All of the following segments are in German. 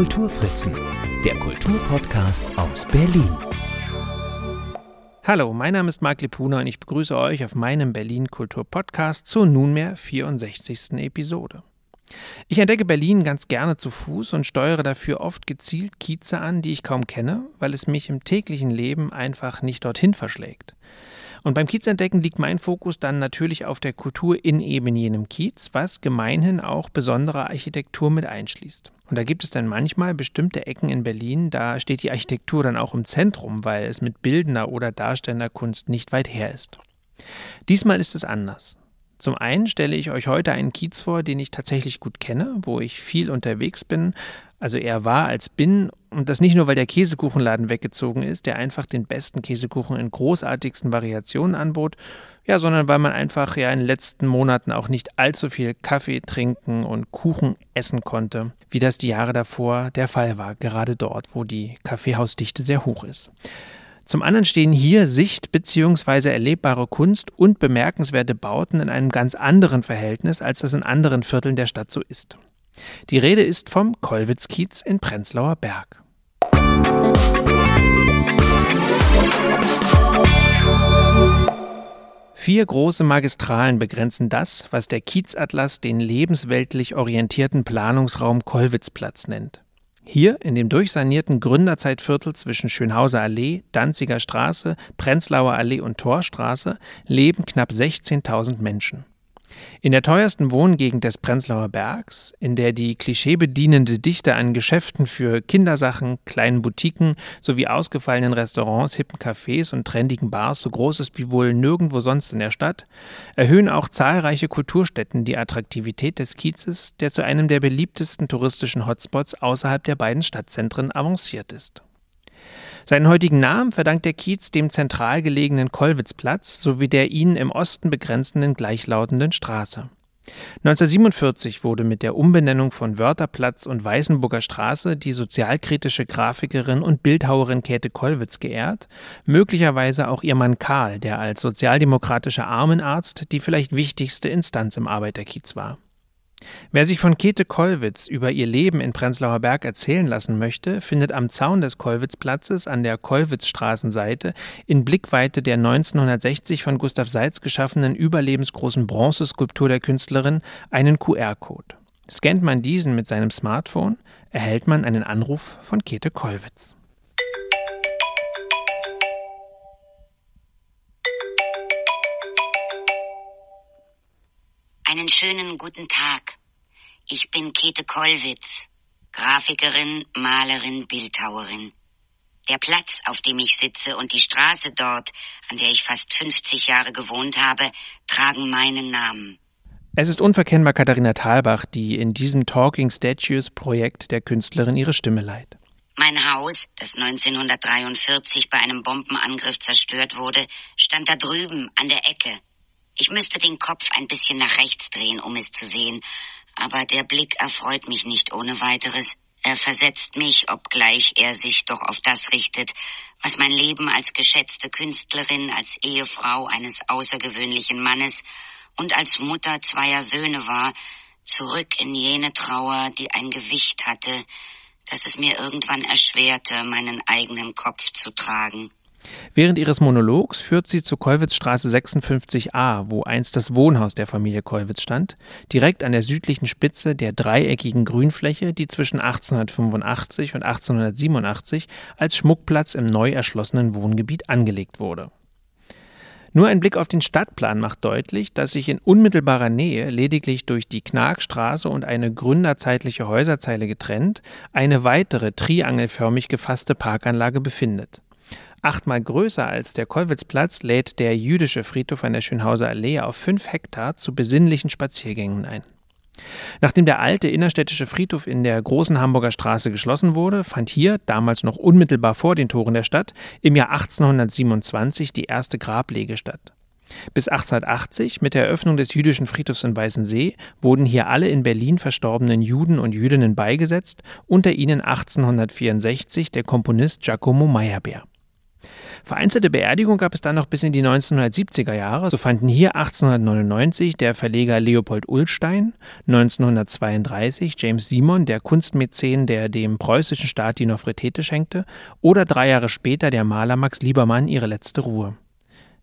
Kulturfritzen, der Kulturpodcast aus Berlin. Hallo, mein Name ist Marc Lepuna und ich begrüße euch auf meinem Berlin Kultur Podcast zur nunmehr 64. Episode. Ich entdecke Berlin ganz gerne zu Fuß und steuere dafür oft gezielt Kieze an, die ich kaum kenne, weil es mich im täglichen Leben einfach nicht dorthin verschlägt. Und beim Kiezentdecken liegt mein Fokus dann natürlich auf der Kultur in eben jenem Kiez, was gemeinhin auch besondere Architektur mit einschließt. Und da gibt es dann manchmal bestimmte Ecken in Berlin, da steht die Architektur dann auch im Zentrum, weil es mit bildender oder darstellender Kunst nicht weit her ist. Diesmal ist es anders. Zum einen stelle ich euch heute einen Kiez vor, den ich tatsächlich gut kenne, wo ich viel unterwegs bin, also eher war als bin. Und das nicht nur, weil der Käsekuchenladen weggezogen ist, der einfach den besten Käsekuchen in großartigsten Variationen anbot, ja, sondern weil man einfach ja in den letzten Monaten auch nicht allzu viel Kaffee trinken und Kuchen essen konnte, wie das die Jahre davor der Fall war, gerade dort, wo die Kaffeehausdichte sehr hoch ist. Zum anderen stehen hier Sicht- bzw. erlebbare Kunst und bemerkenswerte Bauten in einem ganz anderen Verhältnis, als das in anderen Vierteln der Stadt so ist. Die Rede ist vom Kollwitzkiez in Prenzlauer Berg. Vier große Magistralen begrenzen das, was der Kiezatlas den lebensweltlich orientierten Planungsraum Kollwitzplatz nennt. Hier in dem durchsanierten Gründerzeitviertel zwischen Schönhauser Allee, Danziger Straße, Prenzlauer Allee und Torstraße leben knapp 16.000 Menschen. In der teuersten Wohngegend des Prenzlauer Bergs, in der die klischeebedienende Dichte an Geschäften für Kindersachen, kleinen Boutiquen sowie ausgefallenen Restaurants, hippen Cafés und trendigen Bars so groß ist wie wohl nirgendwo sonst in der Stadt, erhöhen auch zahlreiche Kulturstätten die Attraktivität des Kiezes, der zu einem der beliebtesten touristischen Hotspots außerhalb der beiden Stadtzentren avanciert ist. Seinen heutigen Namen verdankt der Kiez dem zentral gelegenen Kollwitzplatz sowie der ihn im Osten begrenzenden gleichlautenden Straße. 1947 wurde mit der Umbenennung von Wörterplatz und Weißenburger Straße die sozialkritische Grafikerin und Bildhauerin Käthe Kollwitz geehrt, möglicherweise auch ihr Mann Karl, der als sozialdemokratischer Armenarzt die vielleicht wichtigste Instanz im Arbeiterkiez war. Wer sich von Käthe Kollwitz über ihr Leben in Prenzlauer Berg erzählen lassen möchte, findet am Zaun des Kollwitzplatzes an der Kollwitzstraßenseite in Blickweite der 1960 von Gustav Seitz geschaffenen überlebensgroßen Bronzeskulptur der Künstlerin einen QR-Code. Scannt man diesen mit seinem Smartphone, erhält man einen Anruf von Käthe Kollwitz. Einen schönen guten Tag. Ich bin Käthe Kollwitz, Grafikerin, Malerin, Bildhauerin. Der Platz, auf dem ich sitze und die Straße dort, an der ich fast 50 Jahre gewohnt habe, tragen meinen Namen. Es ist unverkennbar Katharina Thalbach, die in diesem Talking Statues Projekt der Künstlerin ihre Stimme leiht. Mein Haus, das 1943 bei einem Bombenangriff zerstört wurde, stand da drüben an der Ecke. Ich müsste den Kopf ein bisschen nach rechts drehen, um es zu sehen, aber der Blick erfreut mich nicht ohne weiteres. Er versetzt mich, obgleich er sich doch auf das richtet, was mein Leben als geschätzte Künstlerin, als Ehefrau eines außergewöhnlichen Mannes und als Mutter zweier Söhne war, zurück in jene Trauer, die ein Gewicht hatte, das es mir irgendwann erschwerte, meinen eigenen Kopf zu tragen. Während ihres Monologs führt sie zur Kollwitzstraße 56a, wo einst das Wohnhaus der Familie Kollwitz stand, direkt an der südlichen Spitze der dreieckigen Grünfläche, die zwischen 1885 und 1887 als Schmuckplatz im neu erschlossenen Wohngebiet angelegt wurde. Nur ein Blick auf den Stadtplan macht deutlich, dass sich in unmittelbarer Nähe, lediglich durch die Knarkstraße und eine gründerzeitliche Häuserzeile getrennt, eine weitere triangelförmig gefasste Parkanlage befindet. Achtmal größer als der Kollwitzplatz lädt der jüdische Friedhof an der Schönhauser Allee auf fünf Hektar zu besinnlichen Spaziergängen ein. Nachdem der alte innerstädtische Friedhof in der großen Hamburger Straße geschlossen wurde, fand hier, damals noch unmittelbar vor den Toren der Stadt, im Jahr 1827 die erste Grablege statt. Bis 1880, mit der Eröffnung des jüdischen Friedhofs in Weißensee, wurden hier alle in Berlin verstorbenen Juden und Jüdinnen beigesetzt, unter ihnen 1864 der Komponist Giacomo Meyerbeer. Vereinzelte Beerdigung gab es dann noch bis in die 1970er Jahre. So fanden hier 1899 der Verleger Leopold Ullstein, 1932 James Simon, der Kunstmäzen, der dem preußischen Staat die Nofretete schenkte, oder drei Jahre später der Maler Max Liebermann ihre letzte Ruhe.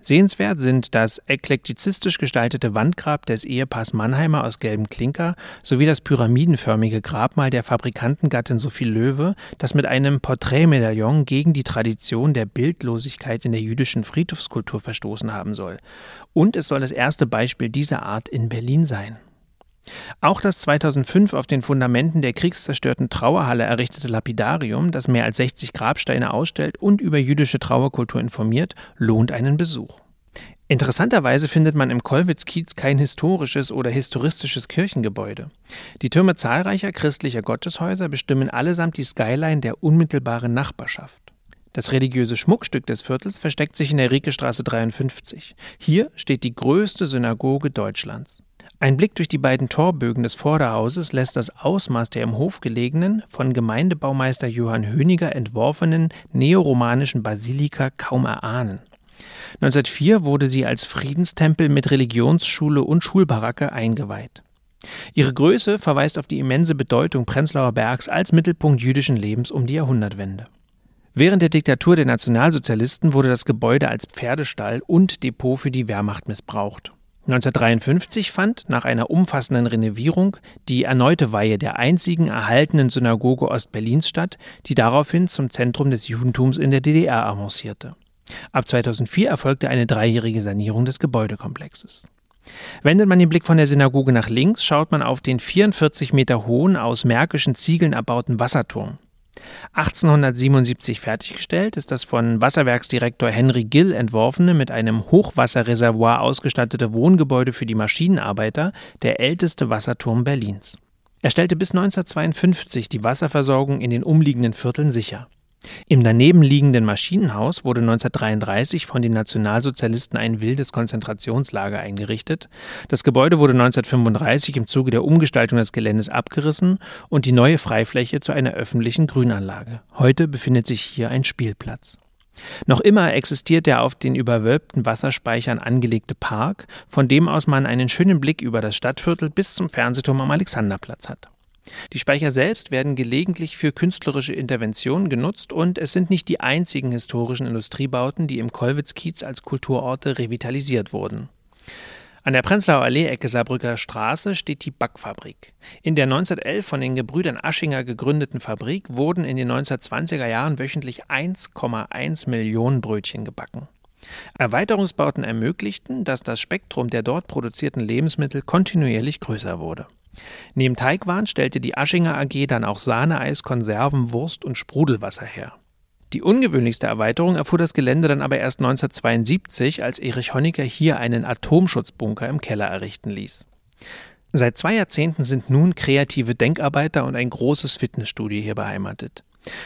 Sehenswert sind das eklektizistisch gestaltete Wandgrab des Ehepaars Mannheimer aus gelbem Klinker sowie das pyramidenförmige Grabmal der Fabrikantengattin Sophie Löwe, das mit einem Porträtmedaillon gegen die Tradition der Bildlosigkeit in der jüdischen Friedhofskultur verstoßen haben soll. Und es soll das erste Beispiel dieser Art in Berlin sein. Auch das 2005 auf den Fundamenten der kriegszerstörten Trauerhalle errichtete Lapidarium, das mehr als 60 Grabsteine ausstellt und über jüdische Trauerkultur informiert, lohnt einen Besuch. Interessanterweise findet man im Kollwitz-Kiez kein historisches oder historistisches Kirchengebäude. Die Türme zahlreicher christlicher Gotteshäuser bestimmen allesamt die Skyline der unmittelbaren Nachbarschaft. Das religiöse Schmuckstück des Viertels versteckt sich in der Riekestraße 53. Hier steht die größte Synagoge Deutschlands. Ein Blick durch die beiden Torbögen des Vorderhauses lässt das Ausmaß der im Hof gelegenen, von Gemeindebaumeister Johann Höniger entworfenen neoromanischen Basilika kaum erahnen. 1904 wurde sie als Friedenstempel mit Religionsschule und Schulbaracke eingeweiht. Ihre Größe verweist auf die immense Bedeutung Prenzlauer Bergs als Mittelpunkt jüdischen Lebens um die Jahrhundertwende. Während der Diktatur der Nationalsozialisten wurde das Gebäude als Pferdestall und Depot für die Wehrmacht missbraucht. 1953 fand nach einer umfassenden Renovierung die erneute Weihe der einzigen erhaltenen Synagoge Ostberlins statt, die daraufhin zum Zentrum des Judentums in der DDR avancierte. Ab 2004 erfolgte eine dreijährige Sanierung des Gebäudekomplexes. Wendet man den Blick von der Synagoge nach links, schaut man auf den 44 Meter hohen, aus märkischen Ziegeln erbauten Wasserturm. 1877 fertiggestellt ist das von Wasserwerksdirektor Henry Gill entworfene, mit einem Hochwasserreservoir ausgestattete Wohngebäude für die Maschinenarbeiter der älteste Wasserturm Berlins. Er stellte bis 1952 die Wasserversorgung in den umliegenden Vierteln sicher. Im daneben liegenden Maschinenhaus wurde 1933 von den Nationalsozialisten ein wildes Konzentrationslager eingerichtet. Das Gebäude wurde 1935 im Zuge der Umgestaltung des Geländes abgerissen und die neue Freifläche zu einer öffentlichen Grünanlage. Heute befindet sich hier ein Spielplatz. Noch immer existiert der auf den überwölbten Wasserspeichern angelegte Park, von dem aus man einen schönen Blick über das Stadtviertel bis zum Fernsehturm am Alexanderplatz hat. Die Speicher selbst werden gelegentlich für künstlerische Interventionen genutzt und es sind nicht die einzigen historischen Industriebauten, die im Kollwitz-Kiez als Kulturorte revitalisiert wurden. An der Prenzlauer Allee Ecke Saarbrücker Straße steht die Backfabrik. In der 1911 von den Gebrüdern Aschinger gegründeten Fabrik wurden in den 1920er Jahren wöchentlich 1,1 Millionen Brötchen gebacken. Erweiterungsbauten ermöglichten, dass das Spektrum der dort produzierten Lebensmittel kontinuierlich größer wurde. Neben Teigwaren stellte die Aschinger AG dann auch Sahneeis, Konserven, Wurst und Sprudelwasser her. Die ungewöhnlichste Erweiterung erfuhr das Gelände dann aber erst 1972, als Erich Honecker hier einen Atomschutzbunker im Keller errichten ließ. Seit zwei Jahrzehnten sind nun kreative Denkarbeiter und ein großes Fitnessstudio hier beheimatet.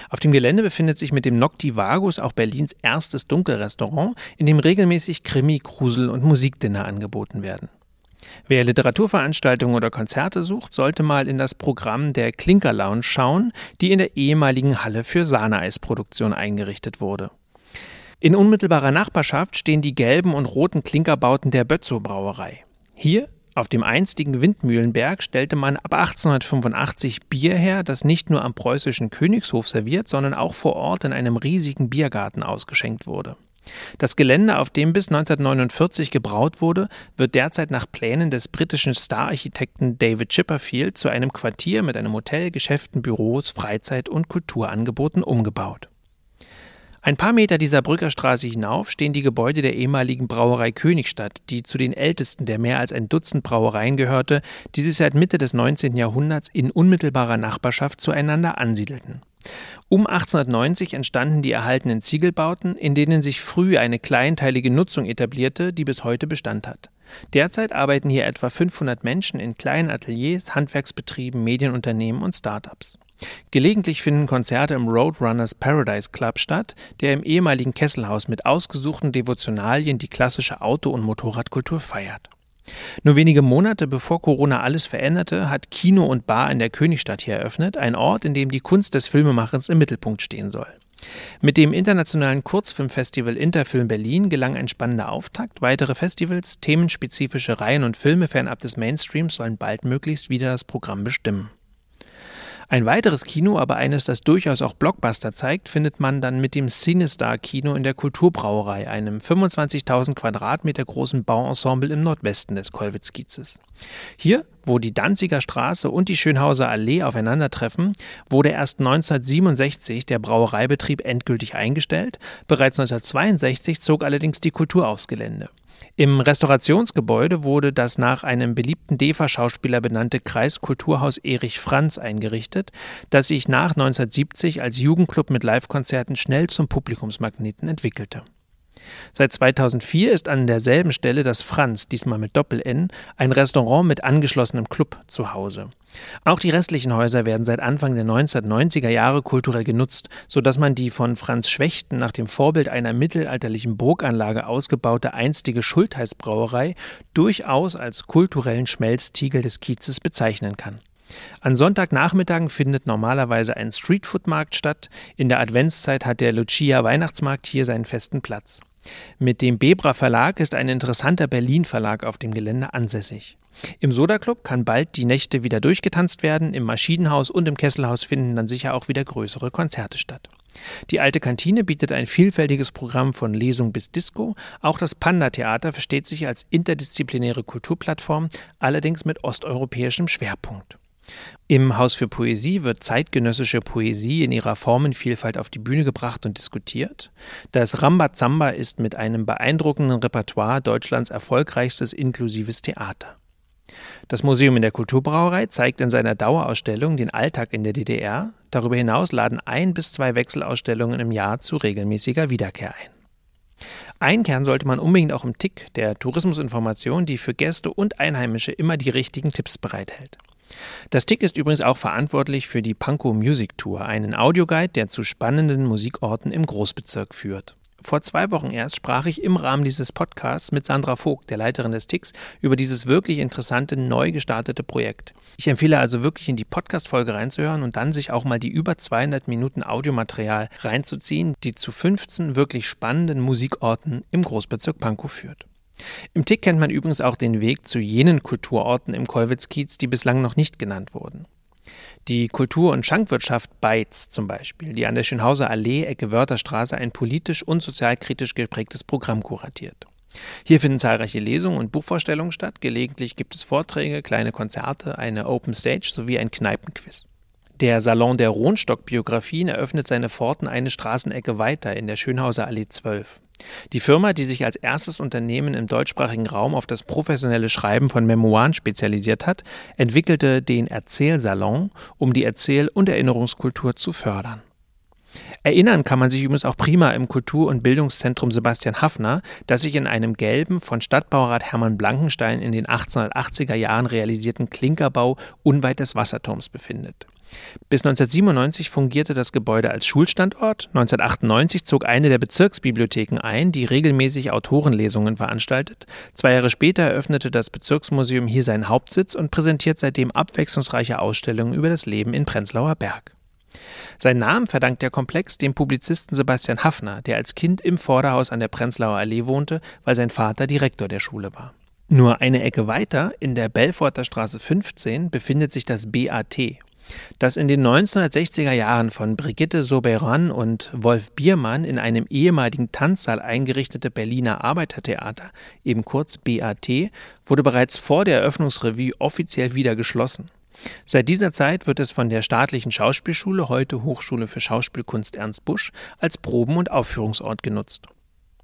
Auf dem Gelände befindet sich mit dem Nocti Vagus auch Berlins erstes Dunkelrestaurant, in dem regelmäßig Krimi, Grusel und Musikdinner angeboten werden. Wer Literaturveranstaltungen oder Konzerte sucht, sollte mal in das Programm der Klinker Lounge schauen, die in der ehemaligen Halle für Sahneeisproduktion eingerichtet wurde. In unmittelbarer Nachbarschaft stehen die gelben und roten Klinkerbauten der Bötzow Brauerei. Hier auf dem einstigen Windmühlenberg stellte man ab 1885 Bier her, das nicht nur am preußischen Königshof serviert, sondern auch vor Ort in einem riesigen Biergarten ausgeschenkt wurde. Das Gelände, auf dem bis 1949 gebraut wurde, wird derzeit nach Plänen des britischen Stararchitekten David Chipperfield zu einem Quartier mit einem Hotel, Geschäften, Büros, Freizeit- und Kulturangeboten umgebaut. Ein paar Meter dieser Brückerstraße hinauf stehen die Gebäude der ehemaligen Brauerei Königstadt, die zu den ältesten der mehr als ein Dutzend Brauereien gehörte, die sich seit Mitte des 19. Jahrhunderts in unmittelbarer Nachbarschaft zueinander ansiedelten. Um 1890 entstanden die erhaltenen Ziegelbauten, in denen sich früh eine kleinteilige Nutzung etablierte, die bis heute Bestand hat. Derzeit arbeiten hier etwa 500 Menschen in kleinen Ateliers, Handwerksbetrieben, Medienunternehmen und Startups. Gelegentlich finden Konzerte im Roadrunners Paradise Club statt, der im ehemaligen Kesselhaus mit ausgesuchten Devotionalien die klassische Auto- und Motorradkultur feiert. Nur wenige Monate bevor Corona alles veränderte, hat Kino und Bar in der Königstadt hier eröffnet, ein Ort, in dem die Kunst des Filmemachens im Mittelpunkt stehen soll. Mit dem internationalen Kurzfilmfestival Interfilm Berlin gelang ein spannender Auftakt. Weitere Festivals, themenspezifische Reihen und Filme fernab des Mainstreams sollen bald möglichst wieder das Programm bestimmen. Ein weiteres Kino, aber eines, das durchaus auch Blockbuster zeigt, findet man dann mit dem Cinestar Kino in der Kulturbrauerei, einem 25.000 Quadratmeter großen Bauensemble im Nordwesten des Kollwitz-Kiezes. Hier, wo die Danziger Straße und die Schönhauser Allee aufeinandertreffen, wurde erst 1967 der Brauereibetrieb endgültig eingestellt. Bereits 1962 zog allerdings die Kultur aufs Gelände. Im Restaurationsgebäude wurde das nach einem beliebten DEFA-Schauspieler benannte Kreiskulturhaus Erich Franz eingerichtet, das sich nach 1970 als Jugendclub mit Livekonzerten schnell zum Publikumsmagneten entwickelte. Seit 2004 ist an derselben Stelle das Franz, diesmal mit Doppel-N, ein Restaurant mit angeschlossenem Club zu Hause. Auch die restlichen Häuser werden seit Anfang der 1990er Jahre kulturell genutzt, sodass man die von Franz Schwechten nach dem Vorbild einer mittelalterlichen Burganlage ausgebaute einstige Schultheißbrauerei durchaus als kulturellen Schmelztiegel des Kiezes bezeichnen kann. An Sonntagnachmittagen findet normalerweise ein Streetfood-Markt statt. In der Adventszeit hat der Lucia Weihnachtsmarkt hier seinen festen Platz. Mit dem Bebra Verlag ist ein interessanter Berlin Verlag auf dem Gelände ansässig. Im Soda Club kann bald die Nächte wieder durchgetanzt werden, im Maschinenhaus und im Kesselhaus finden dann sicher auch wieder größere Konzerte statt. Die alte Kantine bietet ein vielfältiges Programm von Lesung bis Disco. Auch das Panda-Theater versteht sich als interdisziplinäre Kulturplattform, allerdings mit osteuropäischem Schwerpunkt. Im Haus für Poesie wird zeitgenössische Poesie in ihrer Formenvielfalt auf die Bühne gebracht und diskutiert. Das Rambazamba ist mit einem beeindruckenden Repertoire Deutschlands erfolgreichstes inklusives Theater. Das Museum in der Kulturbrauerei zeigt in seiner Dauerausstellung den Alltag in der DDR. Darüber hinaus laden ein bis zwei Wechselausstellungen im Jahr zu regelmäßiger Wiederkehr ein. Ein Kern sollte man unbedingt auch im Tick der Tourismusinformation, die für Gäste und Einheimische immer die richtigen Tipps bereithält. Das Tick ist übrigens auch verantwortlich für die Pankow Music Tour, einen Audioguide, der zu spannenden Musikorten im Großbezirk führt. Vor zwei Wochen erst sprach ich im Rahmen dieses Podcasts mit Sandra Vogt, der Leiterin des Ticks, über dieses wirklich interessante, neu gestartete Projekt. Ich empfehle also wirklich in die Podcast-Folge reinzuhören und dann sich auch mal die über 200 Minuten Audiomaterial reinzuziehen, die zu 15 wirklich spannenden Musikorten im Großbezirk Pankow führt. Im Tick kennt man übrigens auch den Weg zu jenen Kulturorten im Kollwitz-Kiez, die bislang noch nicht genannt wurden. Die Kultur- und Schankwirtschaft Beitz zum Beispiel, die an der Schönhauser Allee, Ecke Wörterstraße, ein politisch und sozialkritisch geprägtes Programm kuratiert. Hier finden zahlreiche Lesungen und Buchvorstellungen statt. Gelegentlich gibt es Vorträge, kleine Konzerte, eine Open Stage sowie ein Kneipenquiz. Der Salon der Rohnstock-Biografien eröffnet seine Pforten eine Straßenecke weiter in der Schönhauser Allee 12. Die Firma, die sich als erstes Unternehmen im deutschsprachigen Raum auf das professionelle Schreiben von Memoiren spezialisiert hat, entwickelte den Erzählsalon, um die Erzähl- und Erinnerungskultur zu fördern. Erinnern kann man sich übrigens auch prima im Kultur- und Bildungszentrum Sebastian Haffner, das sich in einem gelben, von Stadtbaurat Hermann Blankenstein in den 1880er Jahren realisierten Klinkerbau unweit des Wasserturms befindet. Bis 1997 fungierte das Gebäude als Schulstandort. 1998 zog eine der Bezirksbibliotheken ein, die regelmäßig Autorenlesungen veranstaltet. Zwei Jahre später eröffnete das Bezirksmuseum hier seinen Hauptsitz und präsentiert seitdem abwechslungsreiche Ausstellungen über das Leben in Prenzlauer Berg. Sein Namen verdankt der Komplex dem Publizisten Sebastian Haffner, der als Kind im Vorderhaus an der Prenzlauer Allee wohnte, weil sein Vater Direktor der Schule war. Nur eine Ecke weiter, in der Belforter Straße 15, befindet sich das BAT, das in den 1960er Jahren von Brigitte Soberan und Wolf Biermann in einem ehemaligen Tanzsaal eingerichtete Berliner Arbeitertheater, eben kurz BAT, wurde bereits vor der Eröffnungsrevue offiziell wieder geschlossen. Seit dieser Zeit wird es von der staatlichen Schauspielschule, heute Hochschule für Schauspielkunst Ernst Busch, als Proben- und Aufführungsort genutzt.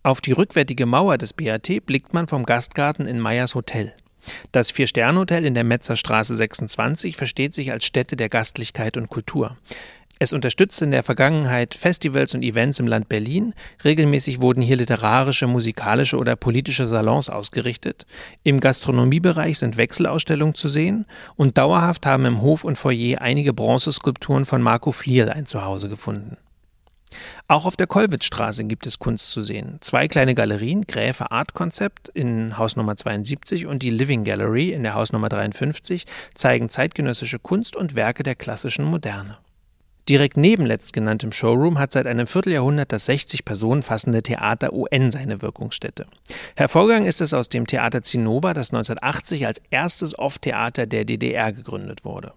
Auf die rückwärtige Mauer des BAT blickt man vom Gastgarten in Meyers Hotel. Das Vier-Sterne-Hotel in der Metzerstraße 26 versteht sich als Stätte der Gastlichkeit und Kultur. Es unterstützt in der Vergangenheit Festivals und Events im Land Berlin. Regelmäßig wurden hier literarische, musikalische oder politische Salons ausgerichtet. Im Gastronomiebereich sind Wechselausstellungen zu sehen und dauerhaft haben im Hof und Foyer einige Bronzeskulpturen von Marco Flierl ein Zuhause gefunden. Auch auf der Kollwitzstraße gibt es Kunst zu sehen. Zwei kleine Galerien, Gräfe Art Konzept in Haus Nummer 72 und die Living Gallery in der Haus Nummer 53, zeigen zeitgenössische Kunst und Werke der klassischen Moderne. Direkt neben letztgenanntem Showroom hat seit einem Vierteljahrhundert das 60 Personen fassende Theater UN seine Wirkungsstätte. Hervorgegangen ist es aus dem Theater Zinnober, das 1980 als erstes Off-Theater der DDR gegründet wurde.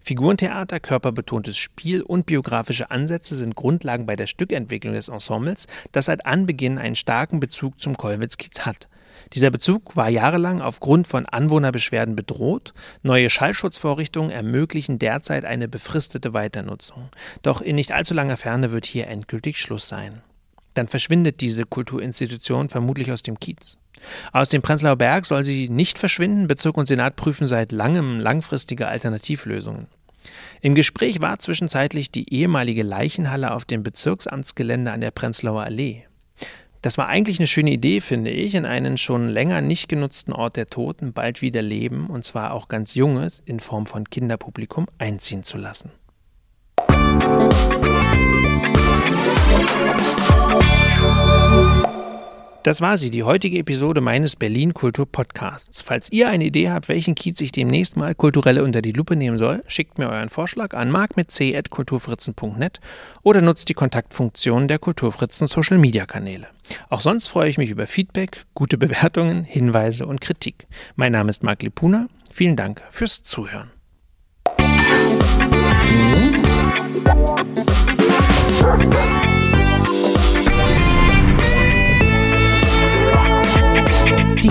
Figurentheater, körperbetontes Spiel und biografische Ansätze sind Grundlagen bei der Stückentwicklung des Ensembles, das seit Anbeginn einen starken Bezug zum Kollwitz-Kiez hat. Dieser Bezug war jahrelang aufgrund von Anwohnerbeschwerden bedroht. Neue Schallschutzvorrichtungen ermöglichen derzeit eine befristete Weiternutzung. Doch in nicht allzu langer Ferne wird hier endgültig Schluss sein. Dann verschwindet diese Kulturinstitution vermutlich aus dem Kiez. Aus dem Prenzlauer Berg soll sie nicht verschwinden. Bezirk und Senat prüfen seit langem langfristige Alternativlösungen. Im Gespräch war zwischenzeitlich die ehemalige Leichenhalle auf dem Bezirksamtsgelände an der Prenzlauer Allee. Das war eigentlich eine schöne Idee, finde ich, in einen schon länger nicht genutzten Ort der Toten bald wieder leben, und zwar auch ganz Junges, in Form von Kinderpublikum einziehen zu lassen. Das war sie, die heutige Episode meines Berlin Kultur Podcasts. Falls ihr eine Idee habt, welchen Kiez ich demnächst mal kulturelle unter die Lupe nehmen soll, schickt mir euren Vorschlag an mark mit c@kulturfritzen.net oder nutzt die Kontaktfunktion der Kulturfritzen Social Media Kanäle. Auch sonst freue ich mich über Feedback, gute Bewertungen, Hinweise und Kritik. Mein Name ist Marc Lipuna. Vielen Dank fürs Zuhören. Die